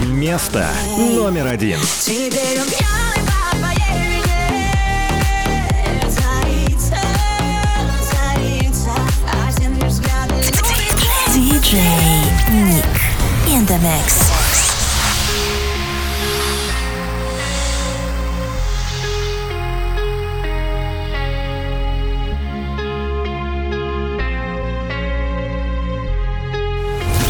Место номер один. Теперь он пьяный. Ник in the mix.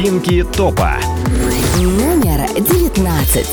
новинки топа. Номер девятнадцать.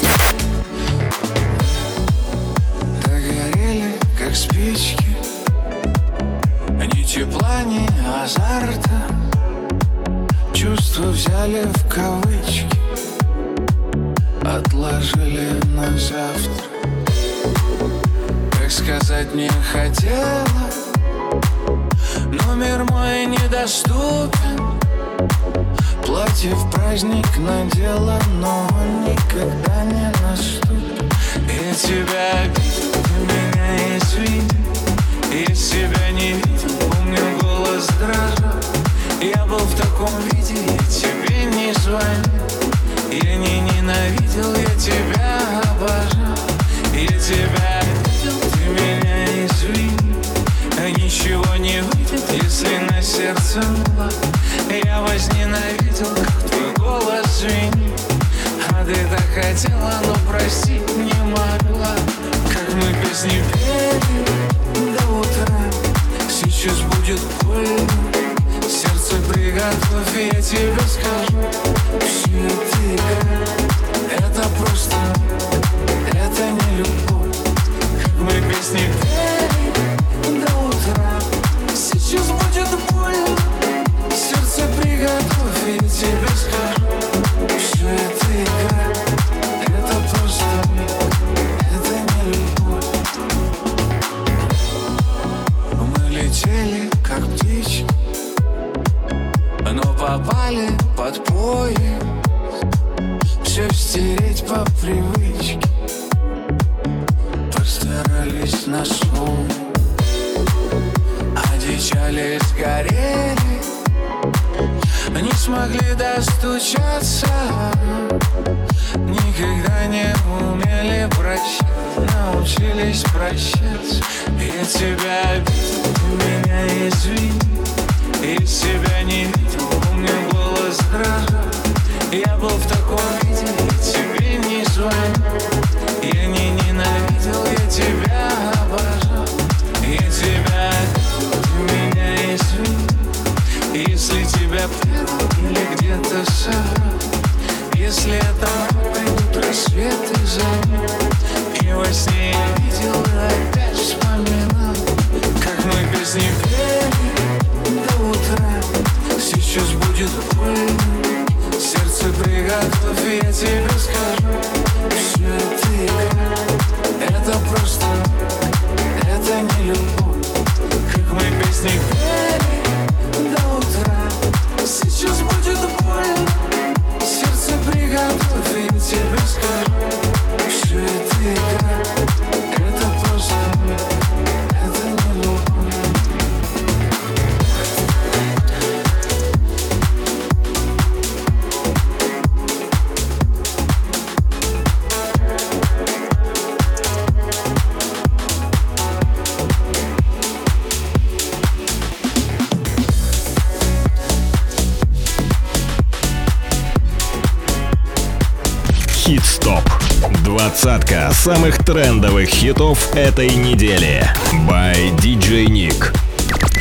Двадцатка самых трендовых хитов этой недели. By DJ Nick.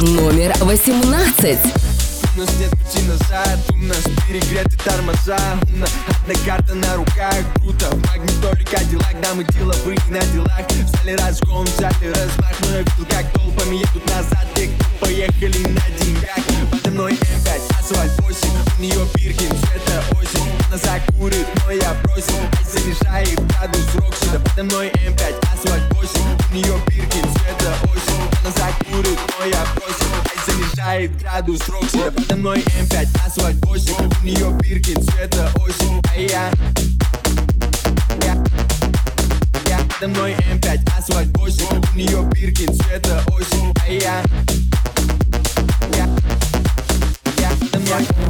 Номер восемнадцать. У нас нет пути назад, нас перегреты тормоза. Одна карта на руках, круто Магнитоли, кадиллак, дамы деловые на делах. В зале разгон, в зале размах. Но я видел, как толпами едут назад. Те, кто поехали на деньгах. Подо мной М5, асфальт 8 У нее пиркин, Это осень. Она закурит, но я бросил. Ай занижает градус сюда. Подо мной М5, асфальт 8 У нее пиркин, тает градус Рокси Да подо мной М5, асфальт, гвоздик У нее бирки цвета осень. А я... Я... Я подо мной М5, асфальт, гвоздик У нее бирки цвета осень. А я... Я... Я подо мной...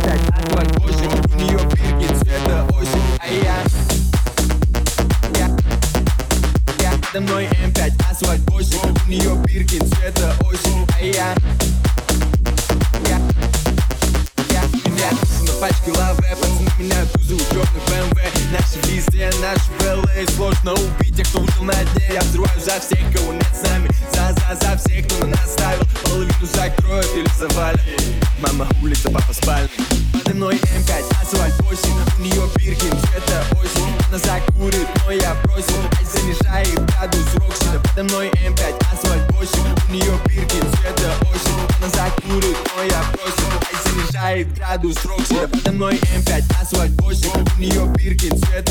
мной я бросил Ай, занижай градус рокшина Подо мной М5, асфальт 8 У нее бирки цвета осень. Она закурит, но я бросил Ай, занижает градус рокшина Подо мной М5, асфальт 8 У нее бирки цвета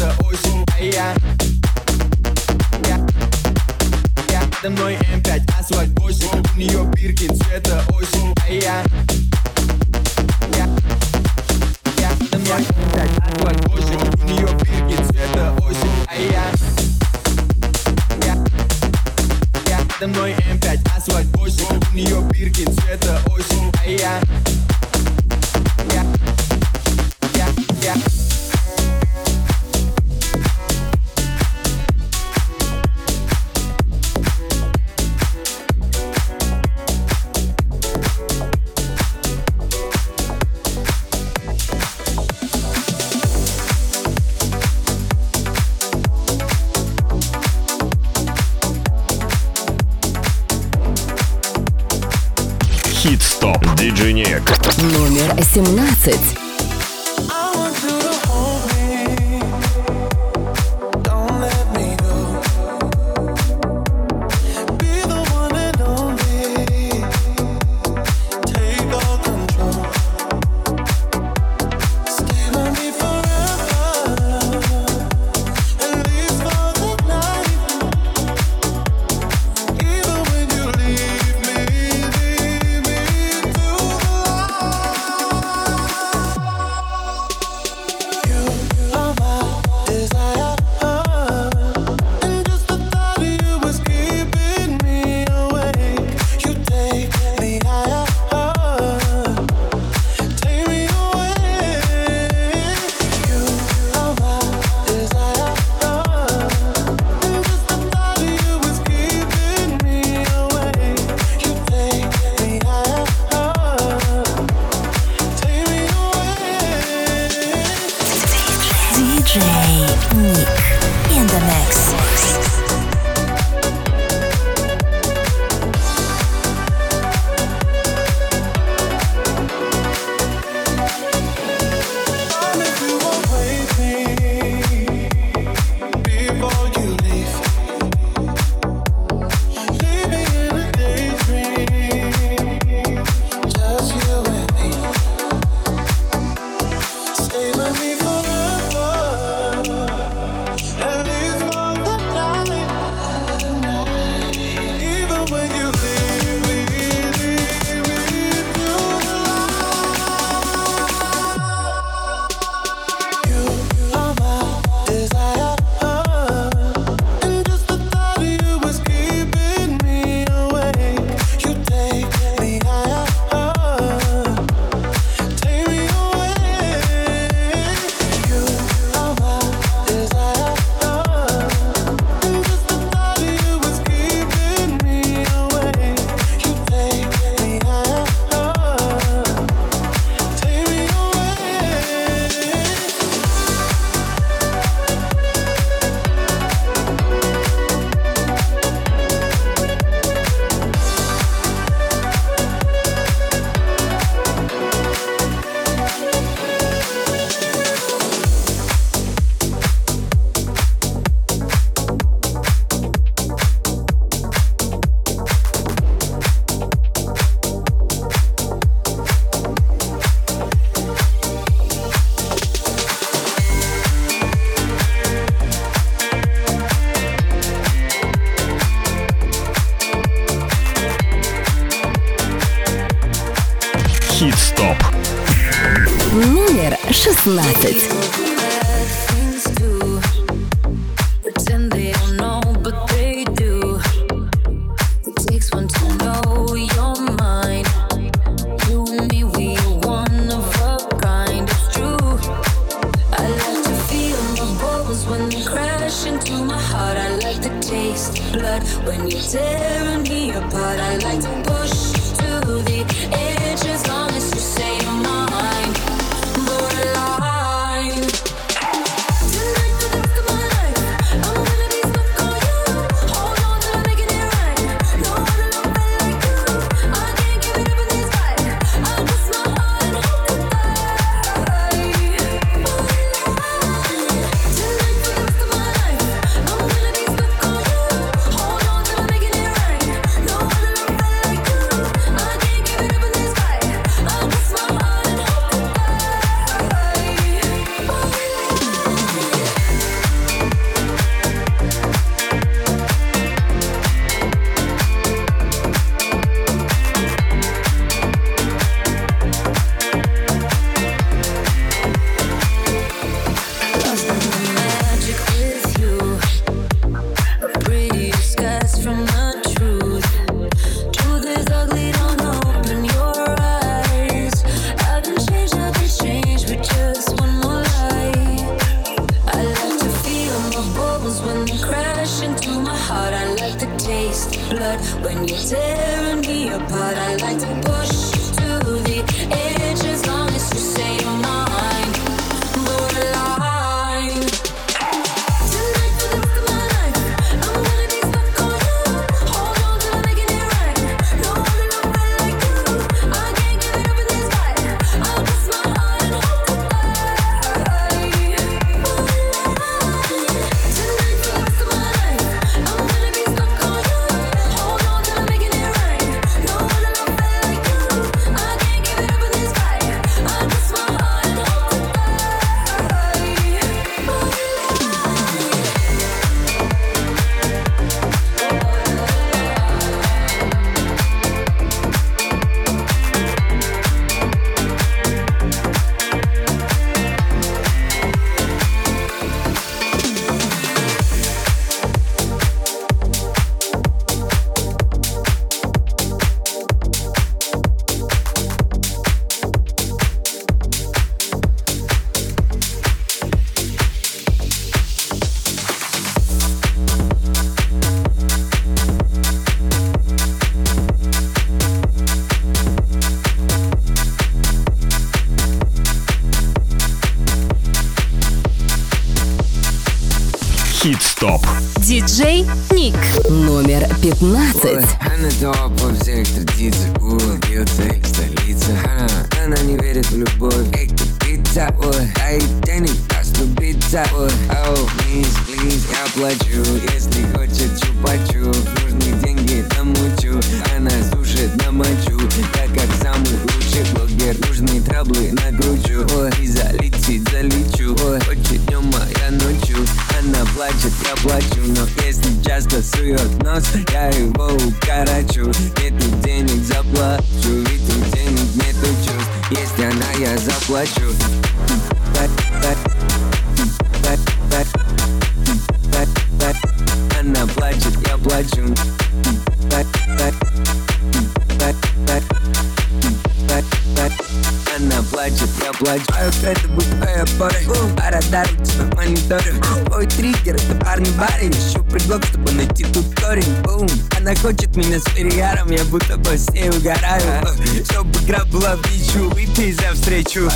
Номер Хит-стоп. Диджей Ник. Номер 15. Она топ во всех традициях Улыбился их столица она, не верит в любовь Эй, ты пицца, ой А ей денег оступиться, ой Оу, please, please, я плачу. Если хочет чупачу. Нужны деньги, намучу. Она сушит на Я как самый лучший блогер Нужны траблы накручу Ой, и залетит, залечу. Ой, хочет днем, а я ночью. Она плачет, я плачу. Но если часто сует нос. Я его укорочу. Нету денег, заплачу. Ведь у денег нету чувств. Если она, я заплачу. Она плачет, я А это будет твоя пора А радар у тебя мониторы. Ой, триггер, это парни барин. Ищу предлог, чтобы найти тут корень. Бум. Она хочет меня с перегаром. Я будто бы с ней угораю Чтобы игра была в ничью Выпей за встречу.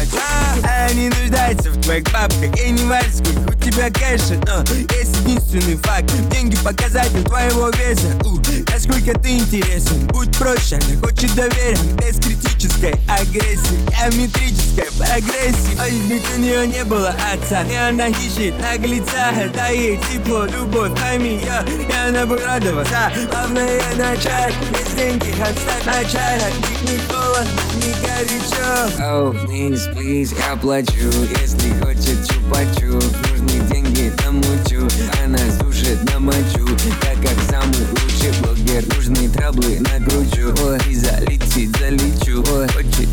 Она не нуждается в твоих бабках. И не важно, сколько у тебя кэша. Но есть единственный факт. Деньги показатель твоего веса. У, Насколько ты интересен. Будь проще, она хочет доверия. Без критической агрессии. Геометрической прогрессии Ой, ведь у нее не было отца. И она ищет наглеца Да ей тепло, любовь, пойми ее И она будет радоваться. Главное начать Без деньги отстать От них не холодно, не горячо Oh, please, please, я плачу Если хочет чупачу. Нужны деньги, намучу Она сушит на мочу. Я как самый лучший блогер Нужны траблы накручу. Ой, и залетит, залечу. Ой, хочет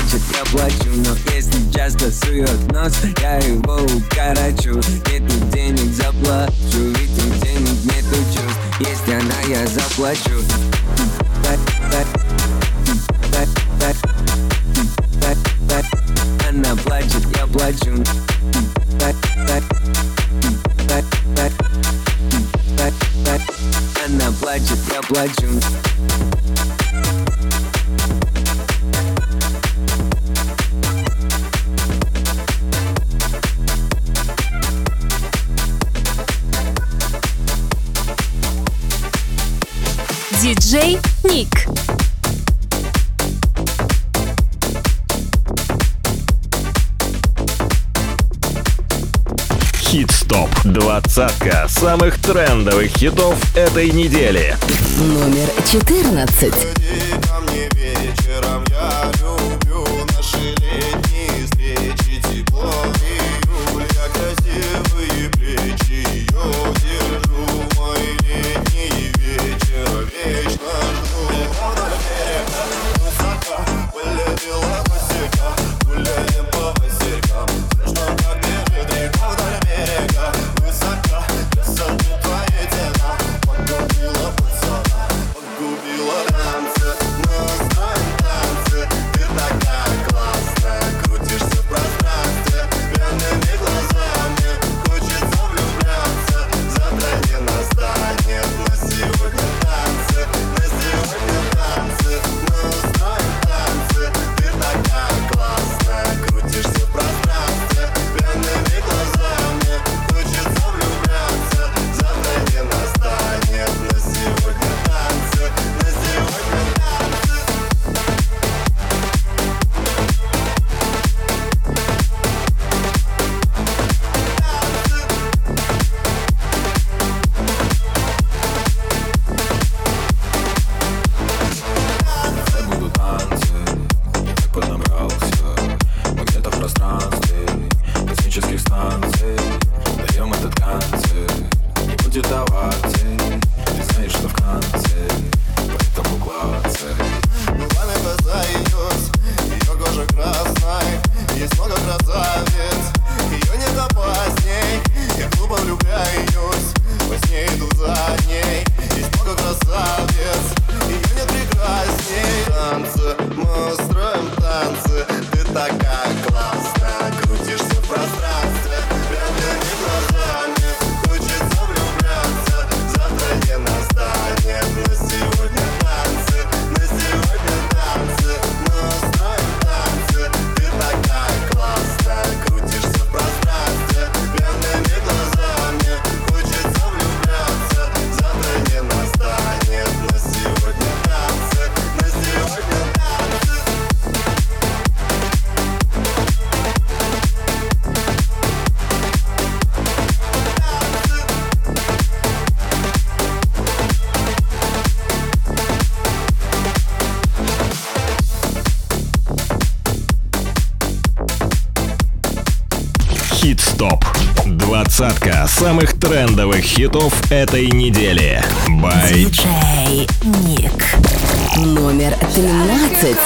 плачет, я плачу Но если часто сует нос. Я его укорочу Нету денег, заплачу Ведь у денег нету чувств. Если она, я заплачу. Она плачет, я плачу. Она плачет, я плачу Диджей Ник. Хит-стоп. Двадцатка самых трендовых хитов этой недели. Номер 14. самых трендовых хитов этой недели. Бай. Джей Ник. Номер 13.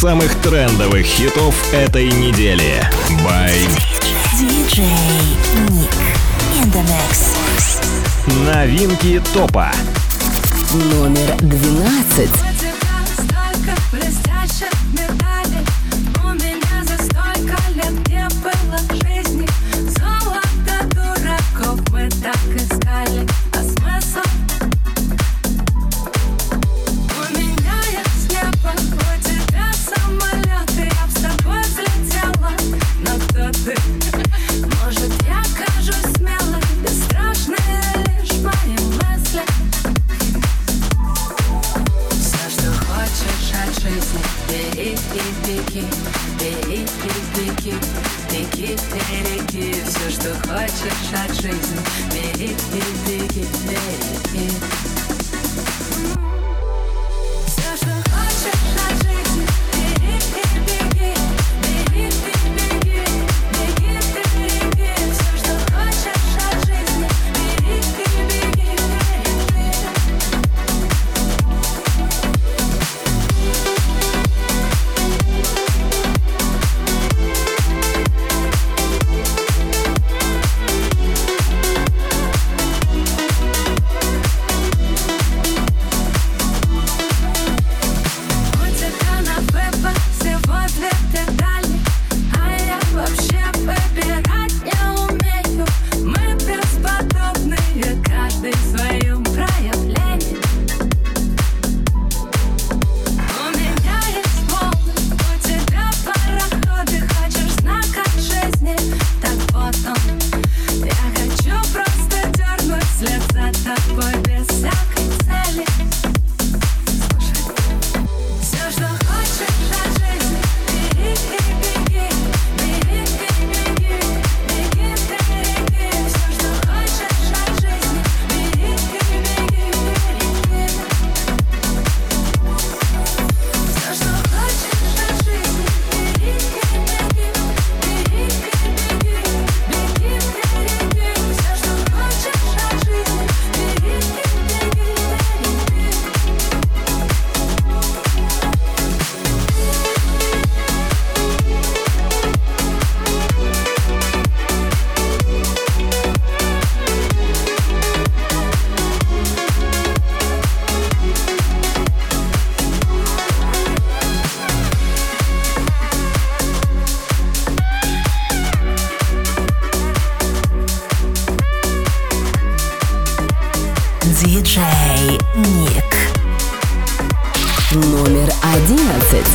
самых трендовых хитов этой недели. By Новинки топа. Номер 12. Диджей Ник. Номер одиннадцать.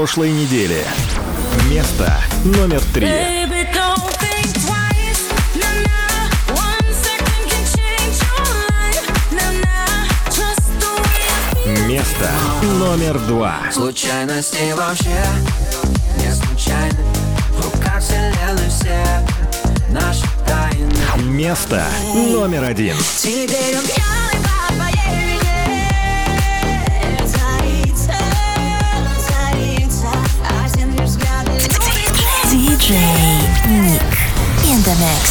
Прошлой недели. Место номер три. Baby. Место номер два. Случайности вообще не случайны В руках вселенной все наши тайны Место номер один. Теперь он Диджей Ник. In the mix.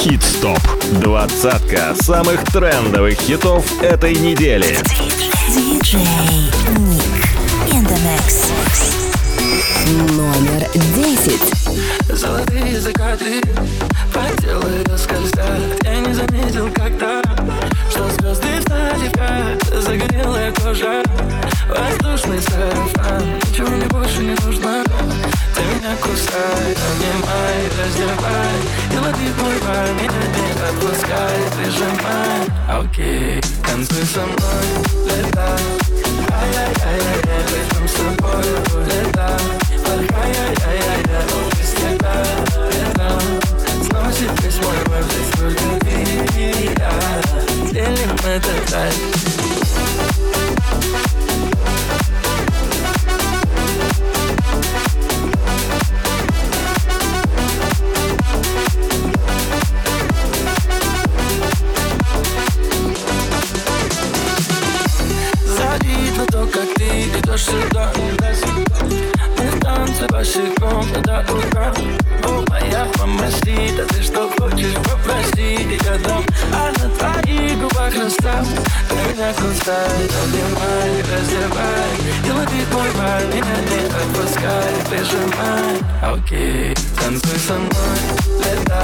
Хит-стоп. Двадцатка самых трендовых хитов этой недели. Диджей Ник. In the mix. Номер десять. Золотые закаты по телу скользят Я не заметил когда Что звезды ряд Загорелая кожа Воздушный сарафан. Ничего мне больше не нужно Ты меня кусай, обнимай, раздевай. И лови мой пар, меня не отпускай Прижимай, окей Танцуй со мной, летай. Ай-яй-яй-яй, летим с тобой, летай. Ай-яй-яй-яй, без тебя, Бросить письмо и выжить любви Делим это дальше идешь сюда. Мы танцы босиком до утра О, моя мама спит, а ты Хочешь попроси, я дам А на твоих губах ты Как хрусталь Обнимай, раздевай И лови мой бар Меня не отпускай Прижимай. Окей, танцуй со мной Летай.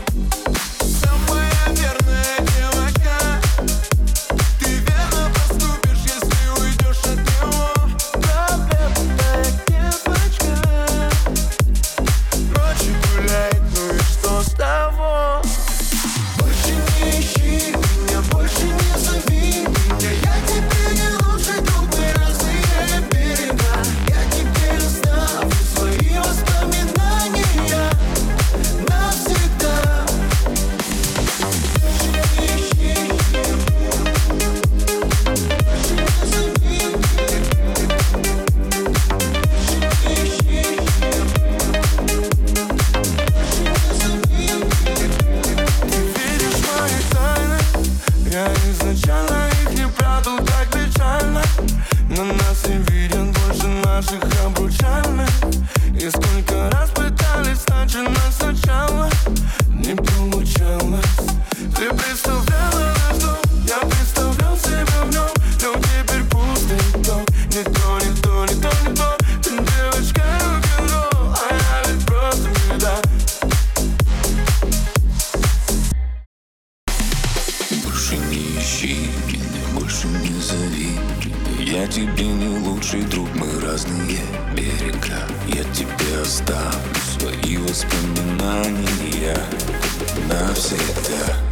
лучший друг, мы разные. Берега Я тебе оставлю свои воспоминания. Навсегда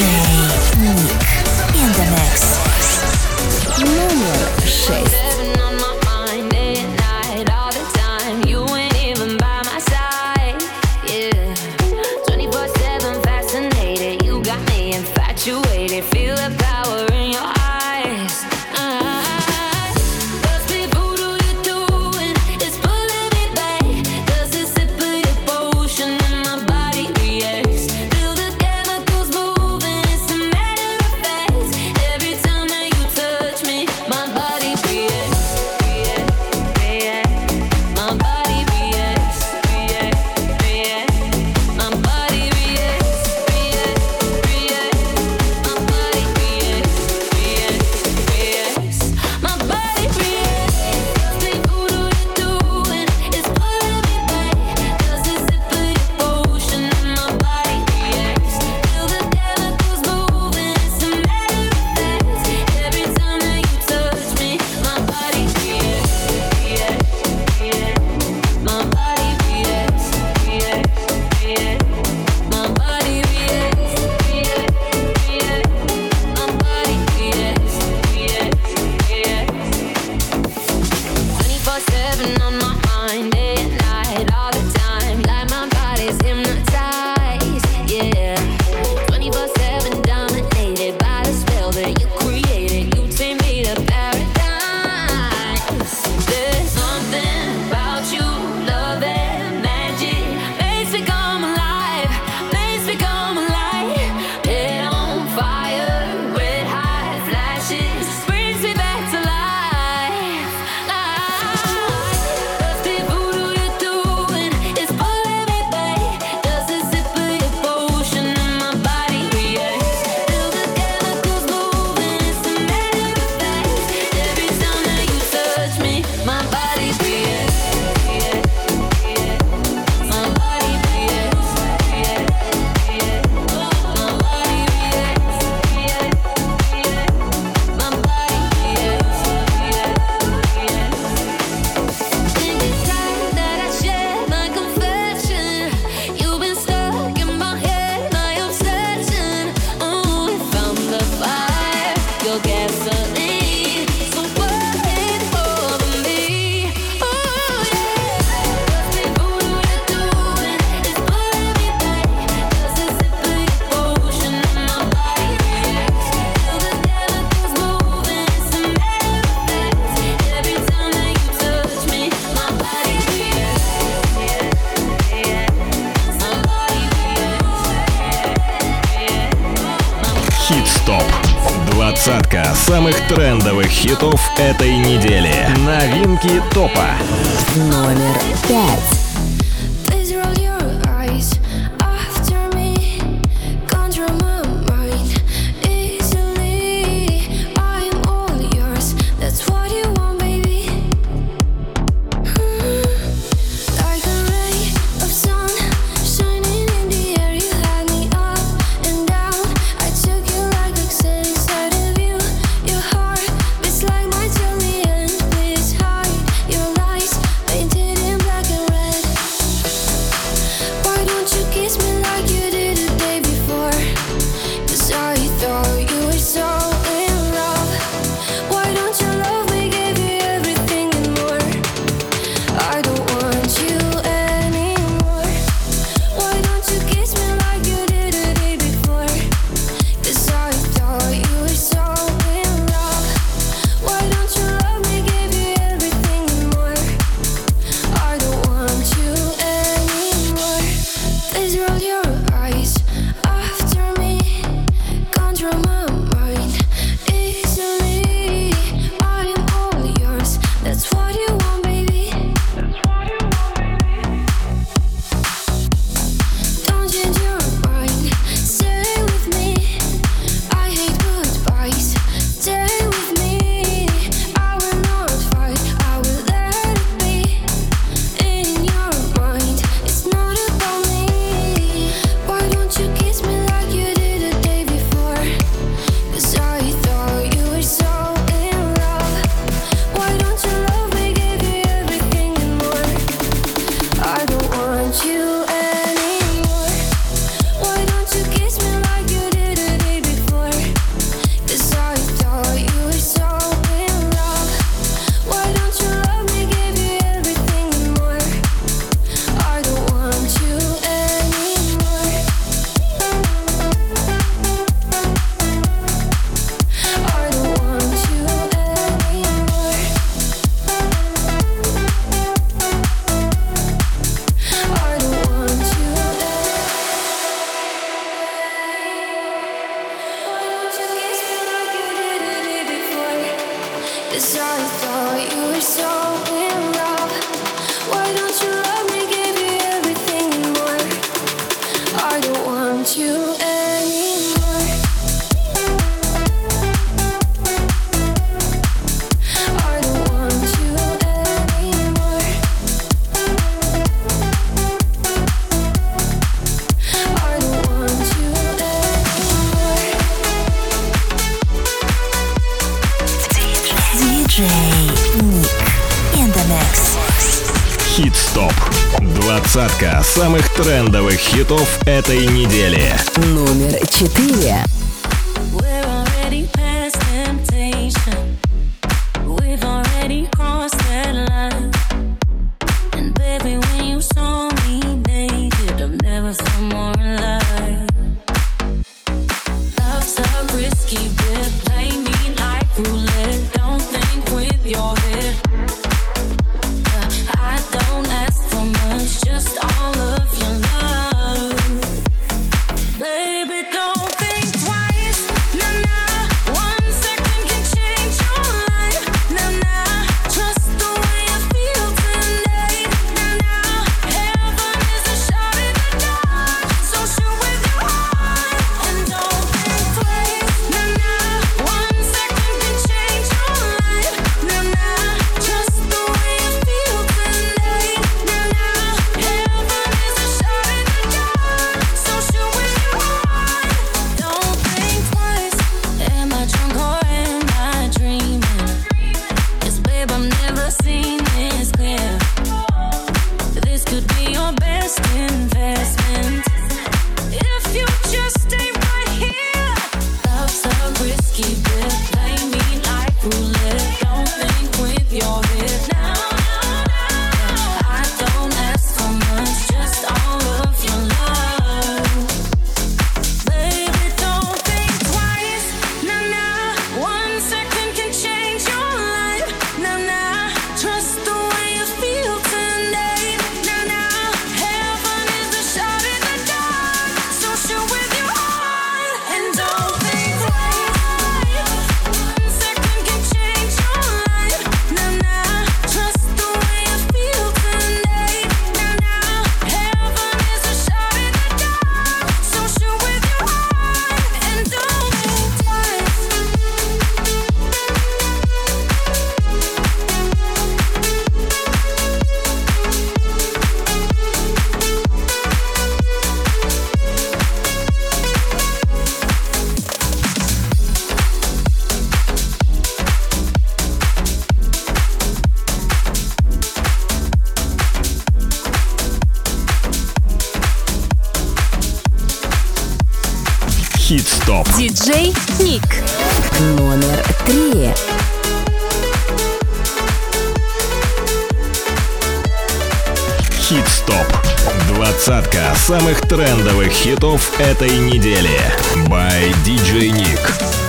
J. Ник. In the mix. Номер шесть. Новинки топа. Самых трендовых хитов этой недели. Номер четыре. диджей Ник. Номер три. Хит-стоп. Двадцатка самых трендовых хитов этой недели. By DJ Nick.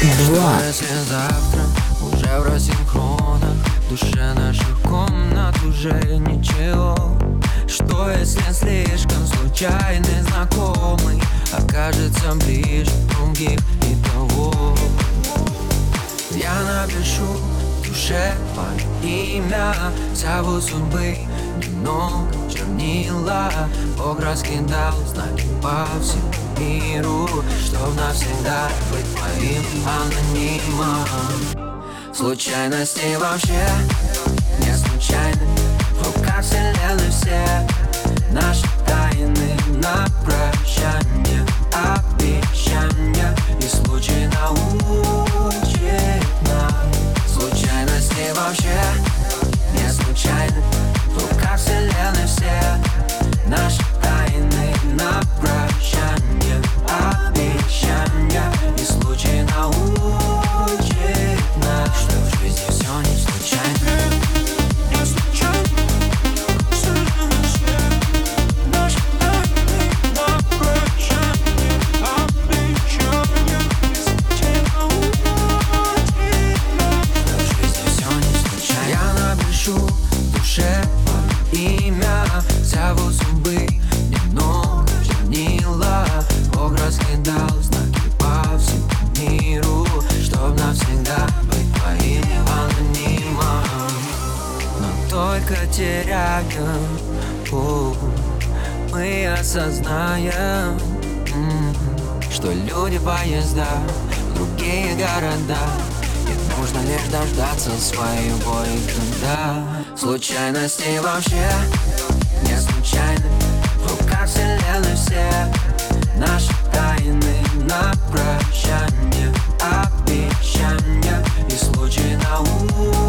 два. завтра уже в рассинхронах. Душе наших комнат уже ничего. Что если слишком случайный знакомый Окажется ближе других и того? Я напишу душе мое имя Зовут судьбы. Немного чернила Бог раскидал знаки по всему миру Чтоб навсегда быть моим анонимом. Случайности вообще не случайны. В руках вселенной все наши тайны на прощание Обещания. И случай научит нас. Случайности вообще не случайны вселенной все наши шагом о, Мы осознаем, что люди поезда в другие города. И нужно лишь дождаться своего и Случайности вообще не случайны. В руках вселенной все наши тайны на прощание Обещания. И случай на ум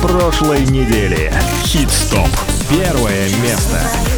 прошлой недели. Хит-стоп. Первое место.